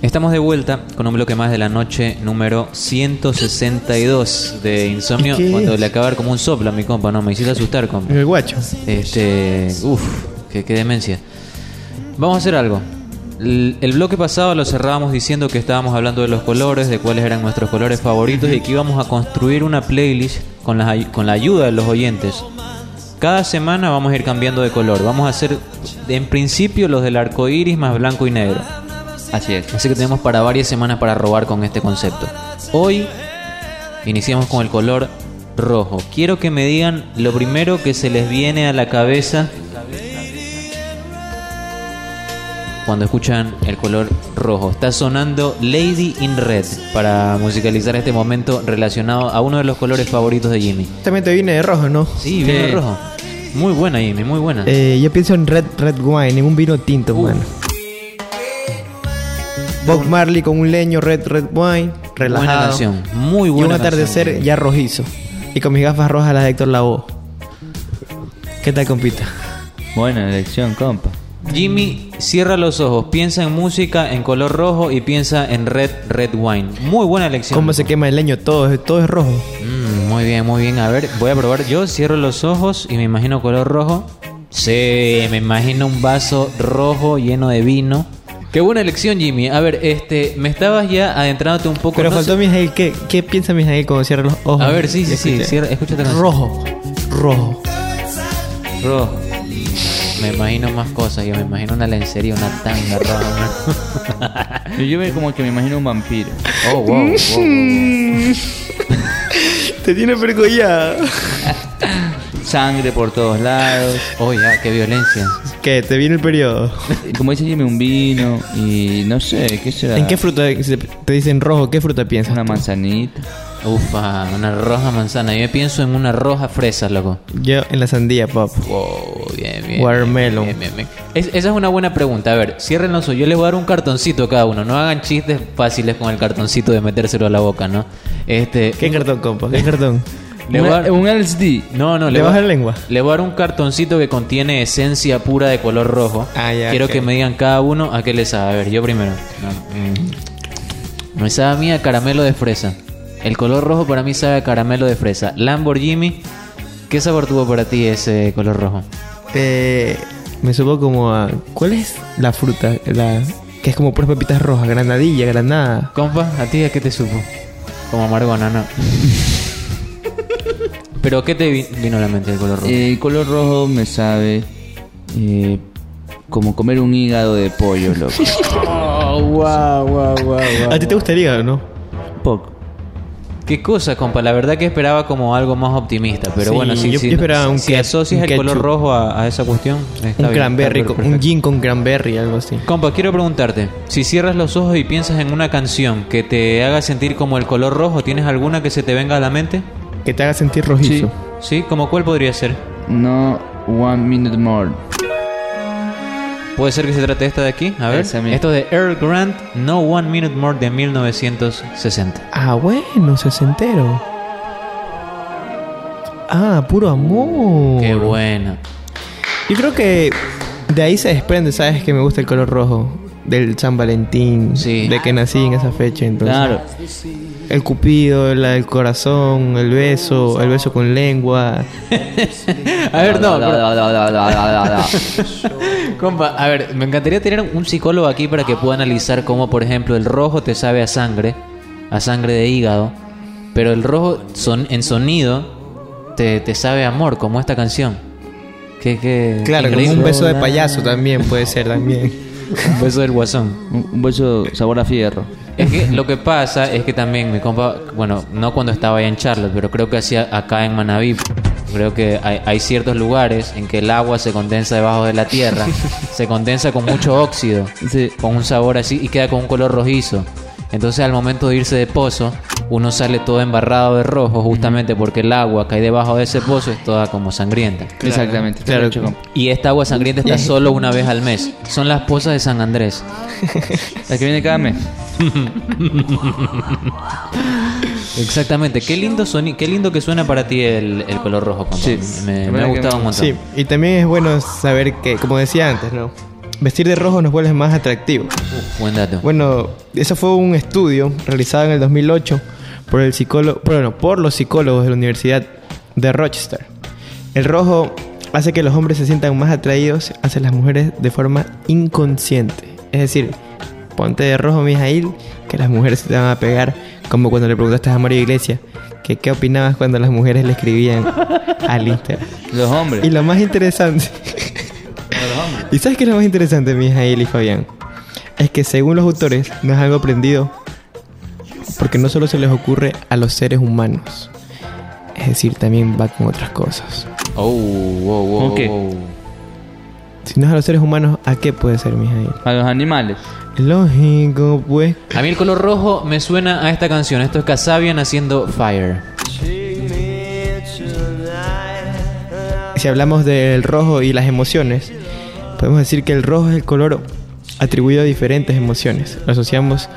Estamos de vuelta con un bloque más de la noche número 162 de Insomnio. Cuando le acaba de dar como un soplo a mi compa, no, me hiciste asustar, compa. El guacho. Este, uff, qué, qué demencia. Vamos a hacer algo. El, el bloque pasado lo cerrábamos diciendo que estábamos hablando de los colores, de cuáles eran nuestros colores favoritos y que íbamos a construir una playlist con la, con la ayuda de los oyentes. Cada semana vamos a ir cambiando de color. Vamos a hacer, en principio, los del arco iris más blanco y negro. Así es. Así que tenemos para varias semanas para robar con este concepto. Hoy iniciamos con el color rojo. Quiero que me digan lo primero que se les viene a la cabeza cuando escuchan el color rojo. Está sonando Lady in Red para musicalizar este momento relacionado a uno de los colores favoritos de Jimmy. También te viene de rojo, ¿no? Sí, viene Sí. rojo. Muy buena, Jimmy, muy buena. Eh, yo pienso en red, red wine, en un vino tinto, Uh. mano. Bob Marley con un leño, red, red wine, relajado. buena canción, muy y buena. un atardecer canción. ya rojizo. Y con mis gafas rojas las de Héctor Lavoe. ¿Qué tal, compita? Buena elección, compa. Jimmy, cierra los ojos, piensa en música en color rojo y piensa en red, red wine. Muy buena elección. ¿Cómo se quema el leño? Todo, es- todo es rojo. Mm, muy bien, muy bien. A ver, voy a probar. Yo cierro los ojos y me imagino color rojo. Sí, me imagino un vaso rojo lleno de vino. Qué buena elección, Jimmy. A ver, este, me estabas ya adentrándote un poco. Pero no faltó sé- Mijail. ¿Qué, ¿Qué piensa Mijail cuando cierra los ojos? A ver, sí, sí, sí. Cierra, escúchate. Rojo. Rojo. Rojo. Me imagino más cosas. Yo me imagino una lencería, una tanga roja. Yo, yo me- como que me imagino un vampiro. Oh, wow, wow, wow, wow. Te tiene percollada. Sangre por todos lados. Oh, ya, qué violencia. ¿Qué? ¿Te viene el periodo? Como dice Jimmy, un vino y no sé, ¿qué será? ¿En qué fruta te dicen rojo? ¿Qué fruta piensas? Una manzanita. Ufa, una roja manzana. Yo pienso en una roja fresa, loco. Yo en la sandía, pop. Wow, bien, bien. Watermelon. bien, bien, bien. Es- esa es una buena pregunta. A ver, cierren los ojos. Yo les voy a dar un cartoncito a cada uno. No hagan chistes fáciles con el cartoncito de metérselo a la boca, ¿no? Este. ¿Qué cartón, compa? ¿Qué cartón? Le voy a dar- un LSD. No, no, ¿Le le voy, baja a, la lengua? le voy a dar un cartoncito que contiene esencia pura de color rojo. Ah, ya, Quiero ok. que me digan cada uno a qué les sabe. A ver, yo primero. No, mm. Me sabe a mí a caramelo de fresa. El color rojo para mí sabe a caramelo de fresa. Lamborghini, ¿qué sabor tuvo para ti ese color rojo? Eh, me supo como a... ¿Cuál es la fruta? La... Que es como puras pepitas rojas. Granadilla, granada. Compa, ¿a ti a qué te supo? Como amargona, no. Pero ¿qué te vi- vino a la mente el color rojo? Eh, El color rojo me sabe eh, como comer un hígado de pollo, loco. Oh, wow, wow, wow, ¿A ti te gusta el hígado, no? Poco. ¿Qué cosa, compa? La verdad que esperaba como algo más optimista, pero Sí, bueno, si, yo- si- yo esperaba un si ke- asocias un el color ketchup. rojo a, a esa cuestión, está Un bien, cranberry, con- un perfecto. gin con cranberry, algo así. Compa, quiero preguntarte, si cierras los ojos y piensas en una canción que te haga sentir como el color rojo, ¿tienes alguna que se te venga a la mente? Que te haga sentir rojizo. ¿Sí? ¿Como cuál podría ser? No one minute more. ¿Puede ser que se trate esta de aquí? A ver. Esa misma. Esto de Earl Grant, No One Minute More de 1960. Ah, bueno, sesentero. Ah, puro amor. Qué buena. Yo creo que de ahí se desprende, ¿sabes? Que me gusta el color rojo. Del San Valentín. Sí. De que nací en esa fecha, entonces. Claro. El cupido, el corazón, el beso, el beso con lengua. A ver, no. Compa, a ver, me encantaría tener un psicólogo aquí para que pueda analizar cómo, por ejemplo, el rojo te sabe a sangre, a sangre de hígado, pero el rojo son, en sonido te, te sabe a amor, como esta canción. Que, que, Claro, como un beso de payaso también puede ser también. Un beso del guasón. Un, beso sabor a fierro. Es que lo que pasa es que también mi compa, bueno, no cuando estaba allá en Charlotte, pero creo que hacía acá en Manaví. Creo que hay, hay ciertos lugares en que el agua se condensa debajo de la tierra, se condensa con mucho óxido, Sí. con un sabor así y queda con un color rojizo. Entonces al momento de irse de pozo, uno sale todo embarrado de rojo justamente porque el agua que hay debajo de ese pozo es toda como sangrienta. Exactamente. Claro. Y esta agua sangrienta está solo una vez al mes. Son las pozas de San Andrés. La que viene cada mes. Exactamente. Qué lindo soni qué lindo que suena para ti el, el color rojo. compa. Sí. Me, ha gustado me- un montón. Sí, y también es bueno saber que, como decía antes, ¿no? Vestir de rojo nos vuelve más atractivos. Buen dato. Bueno, eso fue un estudio realizado en el 2008 por el psicólogo, bueno, por los psicólogos de la Universidad de Rochester. El rojo hace que los hombres se sientan más atraídos hacia las mujeres de forma inconsciente. Es decir, ponte de rojo, Mijail, que las mujeres se te van a pegar, como cuando le preguntaste a Mario Iglesias que qué opinabas cuando las mujeres le escribían al Instagram. Los hombres. Y lo más interesante, Los hombres. ¿y sabes qué es lo más interesante, Mijail y Fabián? Es que según los autores, no es algo aprendido porque no solo se les ocurre a los seres humanos, es decir, también va con otras cosas. Oh, wow, wow, wow. Si no es a los seres humanos, ¿a qué puede ser, Mijail? A los animales. Lógico, pues. A mí el color rojo me suena a esta canción. Esto es Kasabian haciendo Fire. Si hablamos del rojo y las emociones, podemos decir que el rojo es el color atribuido a diferentes emociones. Lo asociamos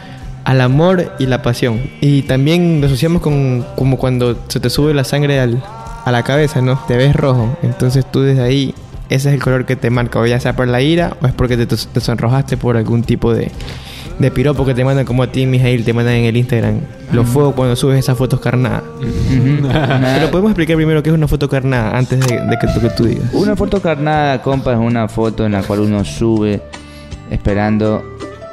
al amor y la pasión. Y también lo asociamos con como cuando se te sube la sangre al- a la cabeza, ¿no? Te ves rojo. Entonces tú desde ahí, ese es el color que te marca. O ya sea por la ira o es porque te, te sonrojaste por algún tipo de, de piropo que te mandan como a ti, Mijail, te mandan en el Instagram. Los fuegos cuando subes esas fotos carnadas. Pero podemos explicar primero qué es una foto carnada antes de, de que, tú, que tú digas. Una foto carnada, compa, es una foto en la cual uno sube esperando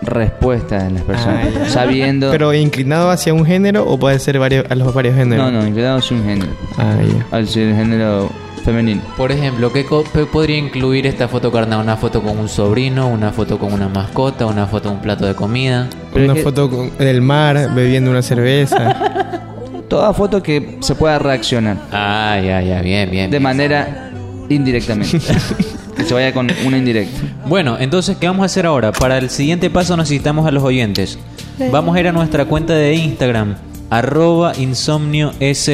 respuestas de las personas. Ah, ya. sabiendo. Pero inclinado hacia un género o puede ser varios, a los varios géneros. no, no, inclinado hacia un género. Ah, ya. Al ser género femenino. Por ejemplo, ¿qué podría incluir esta foto carnal? ¿Una foto con un sobrino? ¿Una foto con una mascota? ¿Una foto de un plato de comida? Pero una que- foto con- del mar bebiendo una cerveza. Toda foto que se pueda reaccionar Ah, ya, ya, bien, bien. de manera indirectamente. que se vaya con una indirecta. Bueno, entonces, ¿qué vamos a hacer ahora? Para el siguiente paso necesitamos a los oyentes. Vamos a ir a nuestra cuenta de Instagram, arroba insomnioS.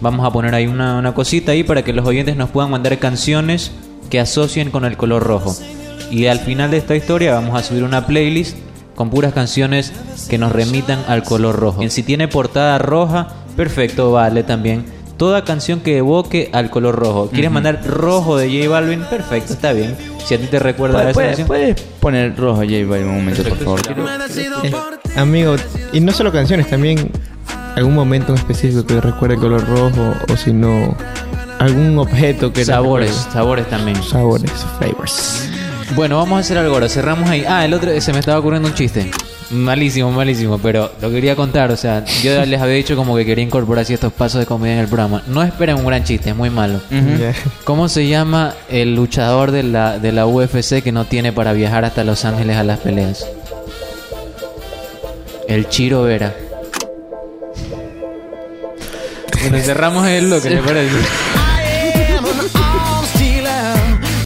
Vamos a poner ahí una, una cosita ahí para que los oyentes nos puedan mandar canciones que asocien con el color rojo. Y al final de esta historia vamos a subir una playlist con puras canciones que nos remitan al color rojo. Y si tiene portada roja, perfecto, vale también. Toda canción que evoque al color rojo. ¿Quieres mandar rojo de J Balvin? Perfecto, está bien. Si a ti te recuerda a ¿Puedes, esa puedes, canción. puedes poner rojo J Balvin un momento, por favor? Eh, amigo, y no solo canciones, también algún momento en específico que recuerde el color rojo o si no, algún objeto que... Sabores, recuerde. sabores también. Sabores, flavors. Bueno, vamos a hacer algo ahora. Cerramos ahí. Ah, el otro, se me estaba ocurriendo un chiste. Malísimo, malísimo, pero lo quería contar. O sea, yo les había dicho como que quería incorporar así estos pasos de comedia en el programa. No esperen un gran chiste, es muy malo. ¿Cómo se llama el luchador de la, de la UFC que no tiene para viajar hasta Los Ángeles a las peleas? El Chiro Vera. Bueno, cerramos el lo que te parece.